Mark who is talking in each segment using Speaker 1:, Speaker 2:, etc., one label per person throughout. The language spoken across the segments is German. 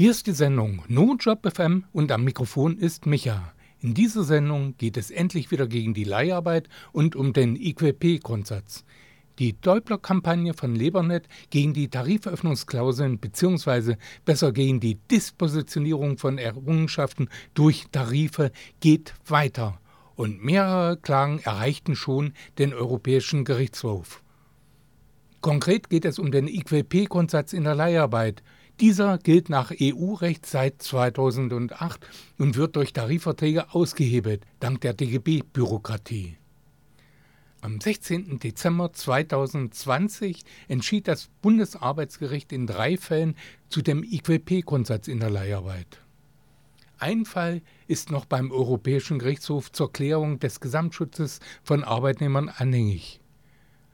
Speaker 1: Hier ist die Sendung NoJob FM und am Mikrofon ist Micha. In dieser Sendung geht es endlich wieder gegen die Leiharbeit und um den IQP-Grundsatz. Die Deubler-Kampagne von Lebernet gegen die Tariferöffnungsklauseln bzw. besser gegen die Dispositionierung von Errungenschaften durch Tarife geht weiter und mehrere Klagen erreichten schon den Europäischen Gerichtshof. Konkret geht es um den IQP-Grundsatz in der Leiharbeit. Dieser gilt nach EU-Recht seit 2008 und wird durch Tarifverträge ausgehebelt, dank der DGB-Bürokratie. Am 16. Dezember 2020 entschied das Bundesarbeitsgericht in drei Fällen zu dem IQP-Grundsatz in der Leiharbeit. Ein Fall ist noch beim Europäischen Gerichtshof zur Klärung des Gesamtschutzes von Arbeitnehmern anhängig.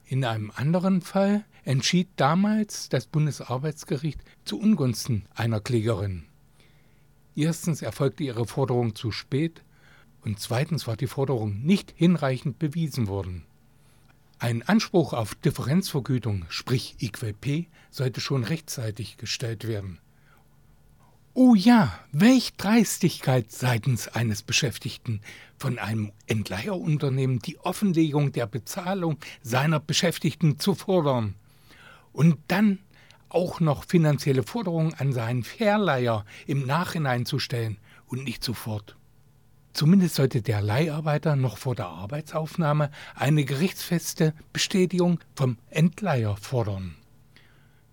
Speaker 1: In einem anderen Fall entschied damals das Bundesarbeitsgericht zu Ungunsten einer Klägerin. Erstens erfolgte ihre Forderung zu spät und zweitens war die Forderung nicht hinreichend bewiesen worden. Ein Anspruch auf Differenzvergütung, sprich IQP, sollte schon rechtzeitig gestellt werden. Oh ja, welch Dreistigkeit seitens eines Beschäftigten, von einem Entleiherunternehmen die Offenlegung der Bezahlung seiner Beschäftigten zu fordern. Und dann auch noch finanzielle Forderungen an seinen Verleiher im Nachhinein zu stellen und nicht sofort. Zumindest sollte der Leiharbeiter noch vor der Arbeitsaufnahme eine gerichtsfeste Bestätigung vom Entleiher fordern.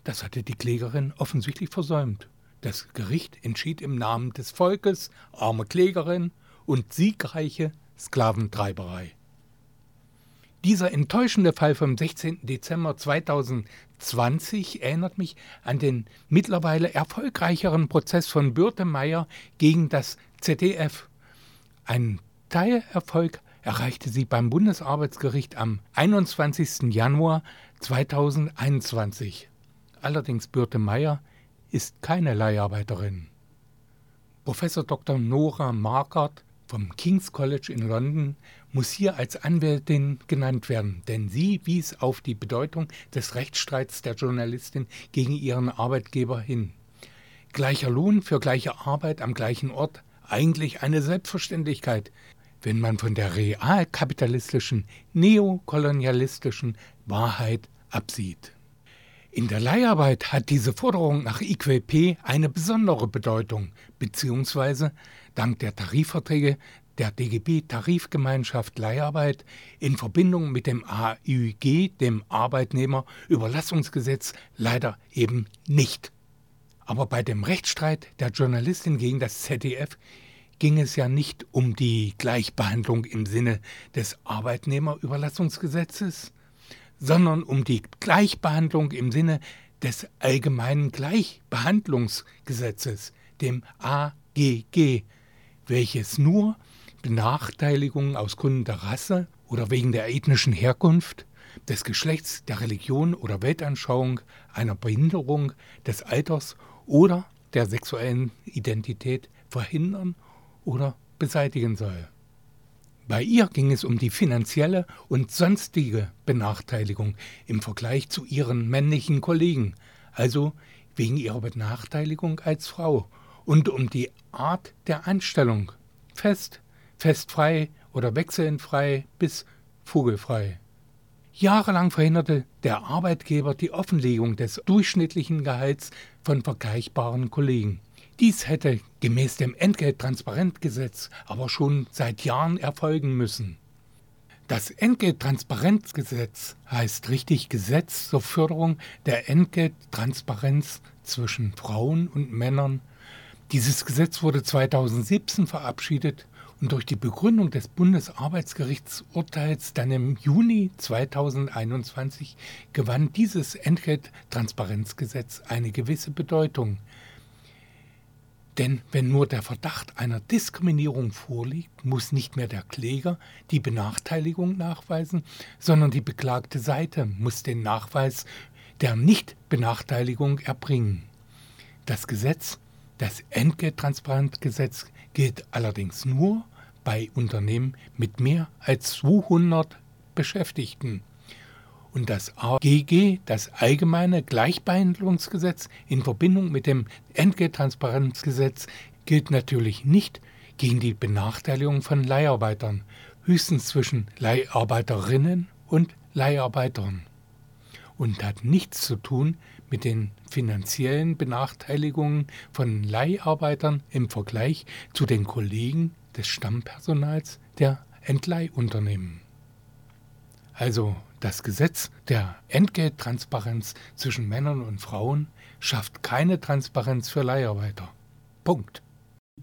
Speaker 1: Das hatte die Klägerin offensichtlich versäumt. Das Gericht entschied im Namen des Volkes, arme Klägerin und siegreiche Sklaventreiberei. Dieser enttäuschende Fall vom 16. Dezember 2020 erinnert mich an den mittlerweile erfolgreicheren Prozess von Bürte Meyer gegen das ZDF ein Teilerfolg erreichte sie beim Bundesarbeitsgericht am 21. Januar 2021. Allerdings Birte Meyer ist keine Leiharbeiterin. Professor Dr. Nora Markert vom King's College in London muss hier als Anwältin genannt werden, denn sie wies auf die Bedeutung des Rechtsstreits der Journalistin gegen ihren Arbeitgeber hin. Gleicher Lohn für gleiche Arbeit am gleichen Ort eigentlich eine Selbstverständlichkeit, wenn man von der realkapitalistischen, neokolonialistischen Wahrheit absieht. In der Leiharbeit hat diese Forderung nach IQP eine besondere Bedeutung, beziehungsweise dank der Tarifverträge der DGB Tarifgemeinschaft Leiharbeit in Verbindung mit dem AÜG, dem Arbeitnehmerüberlassungsgesetz, leider eben nicht. Aber bei dem Rechtsstreit der Journalistin gegen das ZDF ging es ja nicht um die Gleichbehandlung im Sinne des Arbeitnehmerüberlassungsgesetzes, sondern um die Gleichbehandlung im Sinne des allgemeinen Gleichbehandlungsgesetzes, dem AGG, welches nur Benachteiligungen aus Gründen der Rasse oder wegen der ethnischen Herkunft, des Geschlechts, der Religion oder Weltanschauung, einer Behinderung, des Alters oder der sexuellen Identität verhindern oder beseitigen soll. Bei ihr ging es um die finanzielle und sonstige Benachteiligung im Vergleich zu ihren männlichen Kollegen, also wegen ihrer Benachteiligung als Frau, und um die Art der Anstellung, fest, festfrei oder wechselnd frei bis vogelfrei. Jahrelang verhinderte der Arbeitgeber die Offenlegung des durchschnittlichen Gehalts von vergleichbaren Kollegen. Dies hätte gemäß dem Entgelttransparentgesetz aber schon seit Jahren erfolgen müssen. Das Entgelttransparenzgesetz heißt richtig Gesetz zur Förderung der Entgelttransparenz zwischen Frauen und Männern. Dieses Gesetz wurde 2017 verabschiedet und durch die Begründung des Bundesarbeitsgerichtsurteils dann im Juni 2021 gewann dieses Entgelttransparenzgesetz eine gewisse Bedeutung. Denn wenn nur der Verdacht einer Diskriminierung vorliegt, muss nicht mehr der Kläger die Benachteiligung nachweisen, sondern die beklagte Seite muss den Nachweis der Nichtbenachteiligung erbringen. Das Gesetz, das Entgelttransparenzgesetz, gilt allerdings nur bei Unternehmen mit mehr als 200 Beschäftigten. Und das AGG, das Allgemeine Gleichbehandlungsgesetz in Verbindung mit dem Entgelttransparenzgesetz, gilt natürlich nicht gegen die Benachteiligung von Leiharbeitern, höchstens zwischen Leiharbeiterinnen und Leiharbeitern. Und hat nichts zu tun mit den finanziellen Benachteiligungen von Leiharbeitern im Vergleich zu den Kollegen des Stammpersonals der Entleihunternehmen. Also das Gesetz der Entgelttransparenz zwischen Männern und Frauen schafft keine Transparenz für Leiharbeiter. Punkt.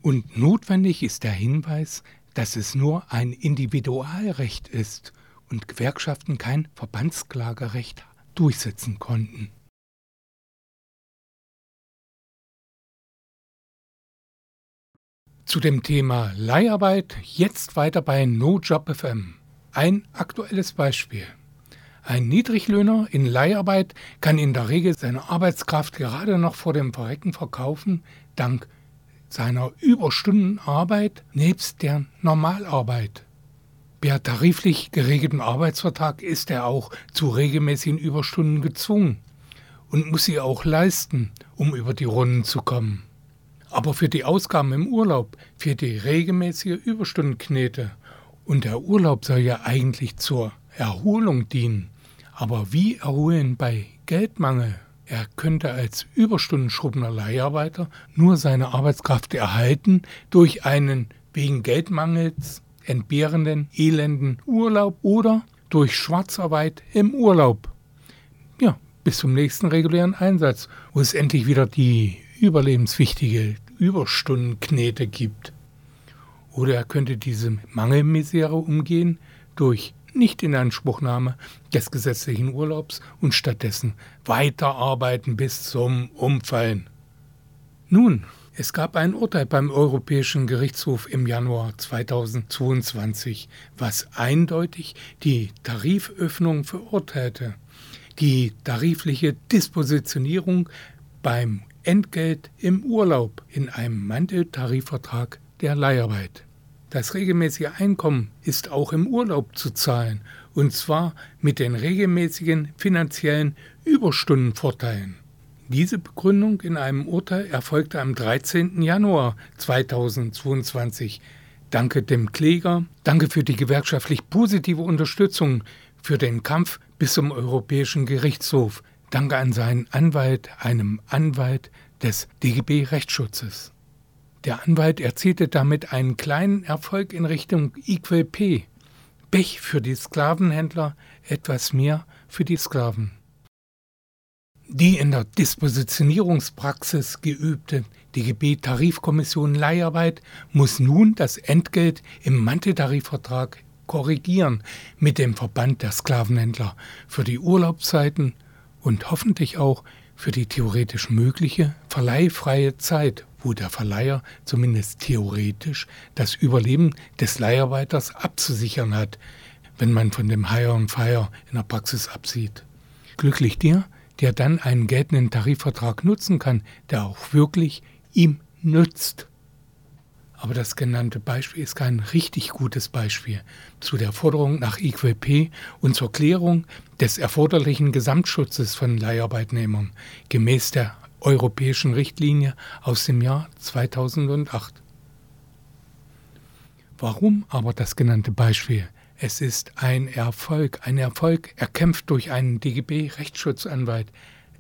Speaker 1: Und notwendig ist der Hinweis, dass es nur ein Individualrecht ist und Gewerkschaften kein Verbandsklagerecht durchsetzen konnten. Zu dem Thema Leiharbeit jetzt weiter bei NoJobFM. Ein aktuelles Beispiel. Ein Niedriglöhner in Leiharbeit kann in der Regel seine Arbeitskraft gerade noch vor dem Verrecken verkaufen, dank seiner Überstundenarbeit nebst der Normalarbeit. Per tariflich geregeltem Arbeitsvertrag ist er auch zu regelmäßigen Überstunden gezwungen und muss sie auch leisten, um über die Runden zu kommen. Aber für die Ausgaben im Urlaub fehlt die regelmäßige Überstundenknete. Und der Urlaub soll ja eigentlich zur Erholung dienen. Aber wie erholen bei Geldmangel? Er könnte als Überstundenschrubbner Leiharbeiter nur seine Arbeitskraft erhalten durch einen wegen Geldmangels entbehrenden, elenden Urlaub oder durch Schwarzarbeit im Urlaub. Ja, bis zum nächsten regulären Einsatz, wo es endlich wieder die überlebenswichtige Überstundenknete gibt. Oder er könnte diese Mangelmisere umgehen durch Nichtinanspruchnahme des gesetzlichen Urlaubs und stattdessen weiterarbeiten bis zum Umfallen. Nun, es gab ein Urteil beim Europäischen Gerichtshof im Januar 2022, was eindeutig die Tariföffnung verurteilte. Die tarifliche Dispositionierung beim Entgelt im Urlaub in einem Manteltarifvertrag der Leiharbeit. Das regelmäßige Einkommen ist auch im Urlaub zu zahlen, und zwar mit den regelmäßigen finanziellen Überstundenvorteilen. Diese Begründung in einem Urteil erfolgte am 13. Januar 2022. Danke dem Kläger, danke für die gewerkschaftlich positive Unterstützung für den Kampf bis zum Europäischen Gerichtshof, Danke an seinen Anwalt, einem Anwalt des DGB Rechtsschutzes. Der Anwalt erzielte damit einen kleinen Erfolg in Richtung Equal Pay. Pech für die Sklavenhändler, etwas mehr für die Sklaven. Die in der Dispositionierungspraxis geübte DGB-Tarifkommission Leiharbeit muss nun das Entgelt im Manteltarifvertrag korrigieren mit dem Verband der Sklavenhändler für die Urlaubszeiten und hoffentlich auch für die theoretisch mögliche verleihfreie Zeit, wo der Verleiher zumindest theoretisch das Überleben des Leiharbeiters abzusichern hat, wenn man von dem Hire und Fire in der Praxis absieht. Glücklich der, der dann einen geltenden Tarifvertrag nutzen kann, der auch wirklich ihm nützt. Aber das genannte Beispiel ist kein richtig gutes Beispiel zu der Forderung nach IQP und zur Klärung des erforderlichen Gesamtschutzes von Leiharbeitnehmern gemäß der europäischen Richtlinie aus dem Jahr 2008. Warum aber das genannte Beispiel? Es ist ein Erfolg, ein Erfolg erkämpft durch einen DGB-Rechtsschutzanwalt.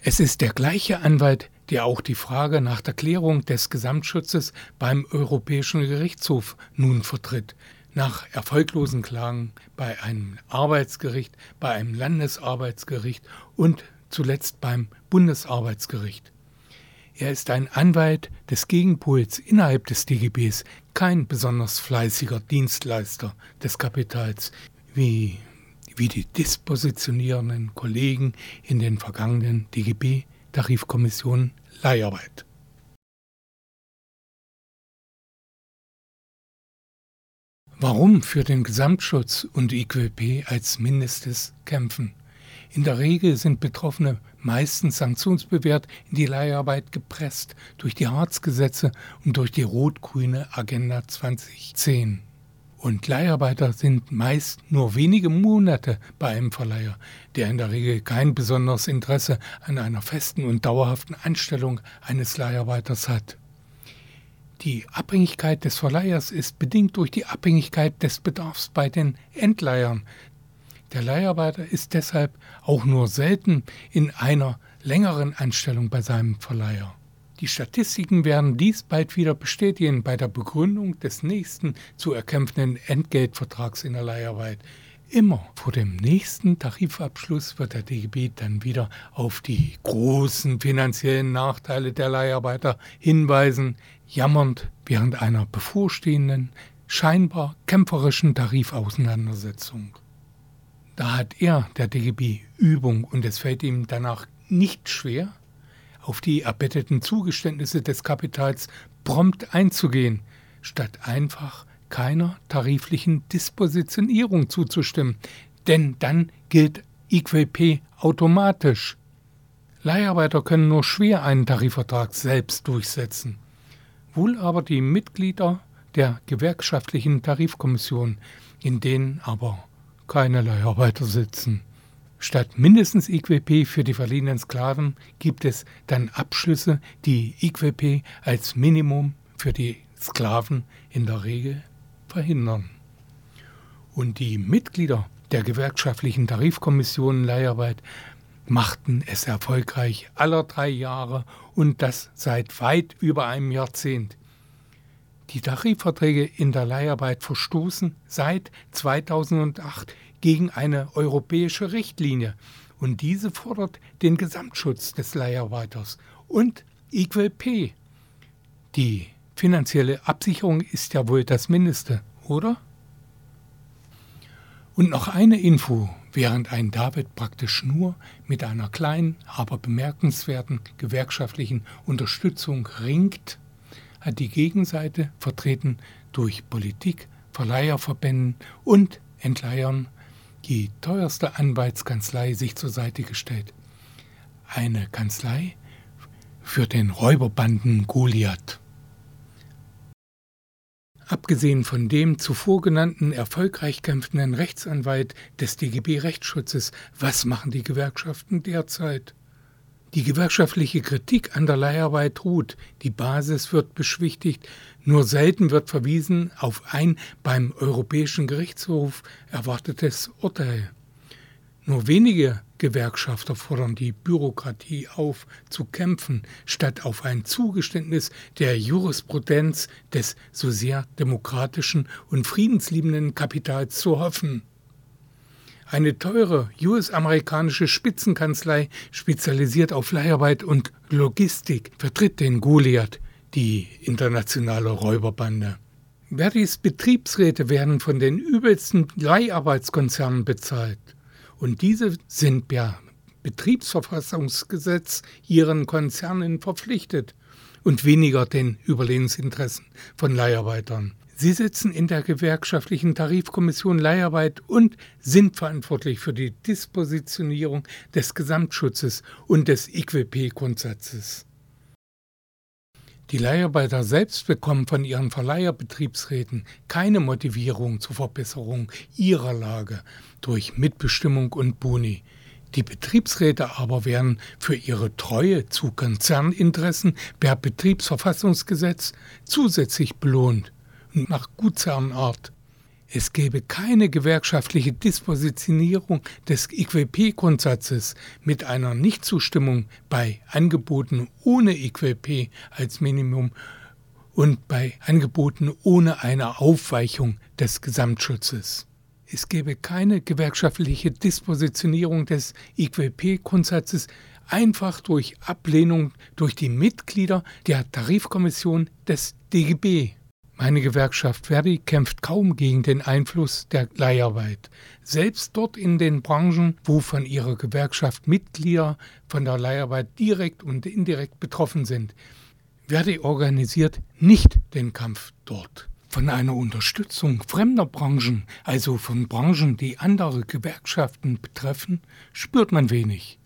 Speaker 1: Es ist der gleiche Anwalt, der auch die Frage nach der Klärung des Gesamtschutzes beim Europäischen Gerichtshof nun vertritt. Nach erfolglosen Klagen bei einem Arbeitsgericht, bei einem Landesarbeitsgericht und zuletzt beim Bundesarbeitsgericht. Er ist ein Anwalt des Gegenpols innerhalb des DGBs, kein besonders fleißiger Dienstleister des Kapitals, wie, wie die dispositionierenden Kollegen in den vergangenen DGB Tarifkommission Leiharbeit. Warum für den Gesamtschutz und IQP als Mindestes kämpfen? In der Regel sind Betroffene meistens sanktionsbewehrt in die Leiharbeit gepresst durch die Harzgesetze und durch die rot-grüne Agenda 2010. Und Leiharbeiter sind meist nur wenige Monate bei einem Verleiher, der in der Regel kein besonderes Interesse an einer festen und dauerhaften Anstellung eines Leiharbeiters hat. Die Abhängigkeit des Verleihers ist bedingt durch die Abhängigkeit des Bedarfs bei den Endleihern. Der Leiharbeiter ist deshalb auch nur selten in einer längeren Anstellung bei seinem Verleiher. Die Statistiken werden dies bald wieder bestätigen bei der Begründung des nächsten zu erkämpfenden Entgeltvertrags in der Leiharbeit. Immer vor dem nächsten Tarifabschluss wird der DGB dann wieder auf die großen finanziellen Nachteile der Leiharbeiter hinweisen, jammernd während einer bevorstehenden, scheinbar kämpferischen Tarifauseinandersetzung. Da hat er, der DGB, Übung und es fällt ihm danach nicht schwer, auf die erbetteten Zugeständnisse des Kapitals prompt einzugehen, statt einfach keiner tariflichen Dispositionierung zuzustimmen, denn dann gilt IQP automatisch. Leiharbeiter können nur schwer einen Tarifvertrag selbst durchsetzen. Wohl aber die Mitglieder der gewerkschaftlichen Tarifkommission, in denen aber keine Leiharbeiter sitzen. Statt mindestens IQP für die verliehenen Sklaven gibt es dann Abschlüsse, die IQP als Minimum für die Sklaven in der Regel verhindern. Und die Mitglieder der gewerkschaftlichen Tarifkommissionen Leiharbeit machten es erfolgreich aller drei Jahre und das seit weit über einem Jahrzehnt. Die Tarifverträge in der Leiharbeit verstoßen seit 2008 gegen eine europäische Richtlinie und diese fordert den Gesamtschutz des Leiharbeiters und Equal Pay. Die finanzielle Absicherung ist ja wohl das Mindeste, oder? Und noch eine Info, während ein David praktisch nur mit einer kleinen, aber bemerkenswerten gewerkschaftlichen Unterstützung ringt, hat die Gegenseite, vertreten durch Politik, Verleiherverbänden und Entleihern, die teuerste Anwaltskanzlei sich zur Seite gestellt. Eine Kanzlei für den Räuberbanden Goliath. Abgesehen von dem zuvor genannten erfolgreich kämpfenden Rechtsanwalt des DGB Rechtsschutzes, was machen die Gewerkschaften derzeit? Die gewerkschaftliche Kritik an der Leiharbeit ruht, die Basis wird beschwichtigt, nur selten wird verwiesen auf ein beim Europäischen Gerichtshof erwartetes Urteil. Nur wenige Gewerkschafter fordern die Bürokratie auf, zu kämpfen, statt auf ein Zugeständnis der Jurisprudenz des so sehr demokratischen und friedensliebenden Kapitals zu hoffen. Eine teure US-amerikanische Spitzenkanzlei, spezialisiert auf Leiharbeit und Logistik, vertritt den Goliath, die internationale Räuberbande. Verdis Betriebsräte werden von den übelsten Leiharbeitskonzernen bezahlt. Und diese sind per Betriebsverfassungsgesetz ihren Konzernen verpflichtet und weniger den Überlebensinteressen von Leiharbeitern. Sie sitzen in der gewerkschaftlichen Tarifkommission Leiharbeit und sind verantwortlich für die Dispositionierung des Gesamtschutzes und des IQP-Grundsatzes. Die Leiharbeiter selbst bekommen von ihren Verleiherbetriebsräten keine Motivierung zur Verbesserung ihrer Lage durch Mitbestimmung und Boni. Die Betriebsräte aber werden für ihre Treue zu Konzerninteressen per Betriebsverfassungsgesetz zusätzlich belohnt, nach Gutsherrenart. Es gäbe keine gewerkschaftliche Dispositionierung des IQP-Grundsatzes mit einer Nichtzustimmung bei Angeboten ohne IQP als Minimum und bei Angeboten ohne eine Aufweichung des Gesamtschutzes. Es gäbe keine gewerkschaftliche Dispositionierung des IQP-Grundsatzes einfach durch Ablehnung durch die Mitglieder der Tarifkommission des DGB. Meine Gewerkschaft Verdi kämpft kaum gegen den Einfluss der Leiharbeit. Selbst dort in den Branchen, wo von ihrer Gewerkschaft Mitglieder von der Leiharbeit direkt und indirekt betroffen sind. Verdi organisiert nicht den Kampf dort. Von einer Unterstützung fremder Branchen, also von Branchen, die andere Gewerkschaften betreffen, spürt man wenig.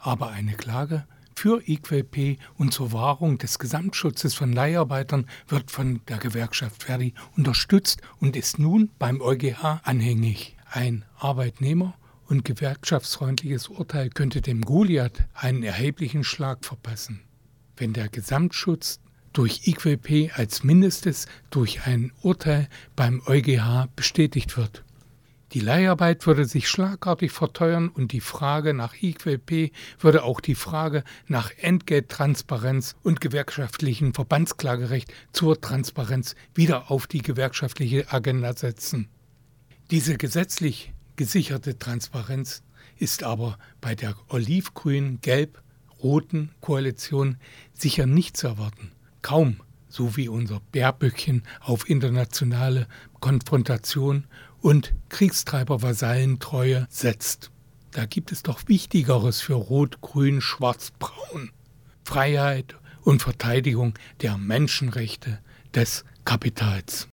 Speaker 1: Aber eine Klage für IQP und zur Wahrung des Gesamtschutzes von Leiharbeitern wird von der Gewerkschaft Verdi unterstützt und ist nun beim EuGH anhängig. Ein Arbeitnehmer und gewerkschaftsfreundliches Urteil könnte dem Goliath einen erheblichen Schlag verpassen. Wenn der Gesamtschutz durch IQP als Mindestes durch ein Urteil beim EuGH bestätigt wird. Die Leiharbeit würde sich schlagartig verteuern und die Frage nach IQP würde auch die Frage nach Entgelttransparenz und gewerkschaftlichem Verbandsklagerecht zur Transparenz wieder auf die gewerkschaftliche Agenda setzen. Diese gesetzlich gesicherte Transparenz ist aber bei der olivgrün, gelb, roten Koalition sicher nicht zu erwarten. Kaum so wie unser Bärböckchen auf internationale Konfrontation und Kriegstreiber-Vasallentreue setzt. Da gibt es doch Wichtigeres für Rot, Grün, Schwarz, Braun. Freiheit und Verteidigung der Menschenrechte des Kapitals.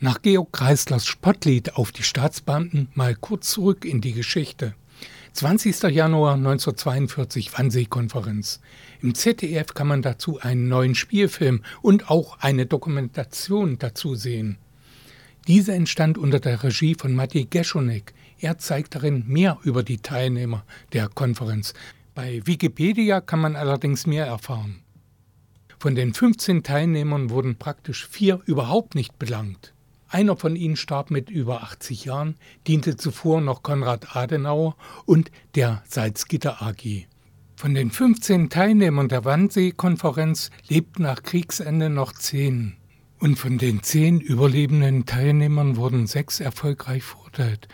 Speaker 1: Nach Georg Kreislers Spottlied auf die Staatsbeamten mal kurz zurück in die Geschichte. 20. Januar 1942 Wannsee-Konferenz. Im ZDF kann man dazu einen neuen Spielfilm und auch eine Dokumentation dazu sehen. Diese entstand unter der Regie von Matej Geschonek. Er zeigt darin mehr über die Teilnehmer der Konferenz. Bei Wikipedia kann man allerdings mehr erfahren. Von den 15 Teilnehmern wurden praktisch vier überhaupt nicht belangt. Einer von ihnen starb mit über 80 Jahren, diente zuvor noch Konrad Adenauer und der Salzgitter AG. Von den 15 Teilnehmern der Wannsee-Konferenz lebten nach Kriegsende noch zehn. Und von den zehn überlebenden Teilnehmern wurden sechs erfolgreich verurteilt.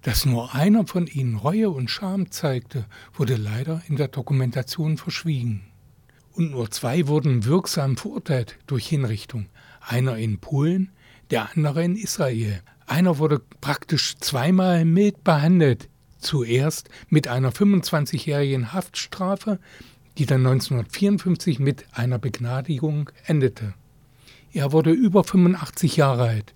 Speaker 1: Dass nur einer von ihnen Reue und Scham zeigte, wurde leider in der Dokumentation verschwiegen. Und nur zwei wurden wirksam verurteilt durch Hinrichtung. Einer in Polen, der andere in Israel. Einer wurde praktisch zweimal mild behandelt. Zuerst mit einer 25-jährigen Haftstrafe, die dann 1954 mit einer Begnadigung endete. Er wurde über 85 Jahre alt.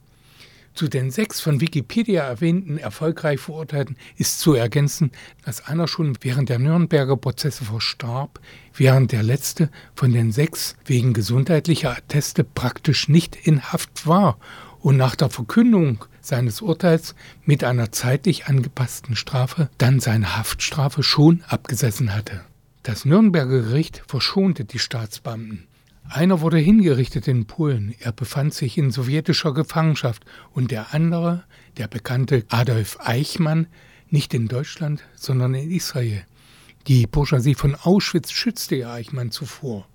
Speaker 1: Zu den sechs von Wikipedia erwähnten erfolgreich Verurteilten ist zu ergänzen, dass einer schon während der Nürnberger Prozesse verstarb, während der letzte von den sechs wegen gesundheitlicher Atteste praktisch nicht in Haft war und nach der Verkündung seines Urteils mit einer zeitlich angepassten Strafe dann seine Haftstrafe schon abgesessen hatte. Das Nürnberger Gericht verschonte die Staatsbeamten. Einer wurde hingerichtet in Polen, er befand sich in sowjetischer Gefangenschaft und der andere, der bekannte Adolf Eichmann, nicht in Deutschland, sondern in Israel. Die Bourgeoisie von Auschwitz schützte Eichmann zuvor.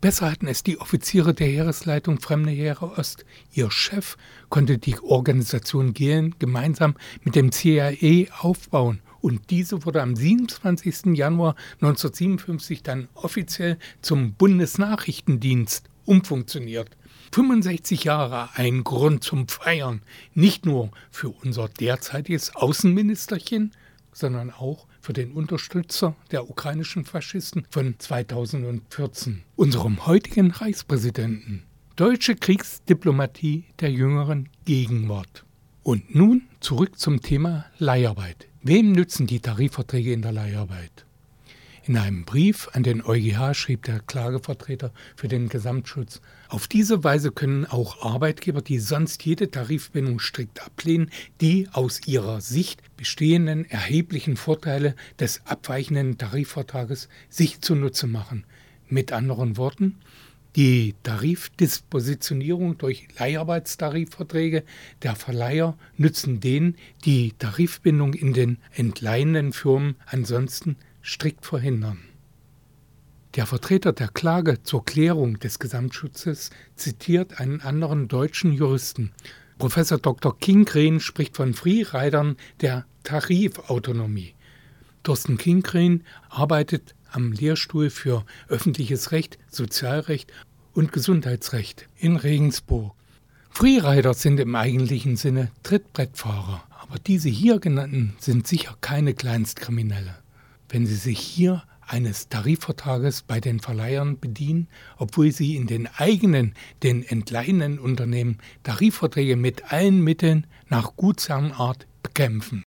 Speaker 1: Besser hatten es die Offiziere der Heeresleitung Fremde Heere Ost. Ihr Chef konnte die Organisation Gehlen gemeinsam mit dem CIA aufbauen und diese wurde am 27. Januar 1957 dann offiziell zum Bundesnachrichtendienst umfunktioniert. 65 Jahre ein Grund zum Feiern, nicht nur für unser derzeitiges Außenministerchen, sondern auch für den Unterstützer der ukrainischen Faschisten von 2014, unserem heutigen Reichspräsidenten. Deutsche Kriegsdiplomatie der jüngeren Gegenwart. Und nun zurück zum Thema Leiharbeit. Wem nützen die Tarifverträge in der Leiharbeit? In einem Brief an den EuGH schrieb der Klagevertreter für den Gesamtschutz, auf diese Weise können auch Arbeitgeber, die sonst jede Tarifbindung strikt ablehnen, die aus ihrer Sicht bestehenden erheblichen Vorteile des abweichenden Tarifvertrages sich zunutze machen. Mit anderen Worten, die Tarifdispositionierung durch Leiharbeitstarifverträge der Verleiher nützen denen, die Tarifbindung in den entleihenden Firmen ansonsten strikt verhindern. Der Vertreter der Klage zur Klärung des Gesamtschutzes zitiert einen anderen deutschen Juristen. Professor Dr. Kingren spricht von Freeridern der Tarifautonomie. Thorsten Kingren arbeitet am Lehrstuhl für öffentliches Recht, Sozialrecht und Gesundheitsrecht in Regensburg. Freerider sind im eigentlichen Sinne Trittbrettfahrer, aber diese hier genannten sind sicher keine Kleinstkriminelle. Wenn sie sich hier eines Tarifvertrages bei den Verleihern bedienen, obwohl sie in den eigenen, den entleihenden Unternehmen Tarifverträge mit allen Mitteln nach Gutsherrenart bekämpfen.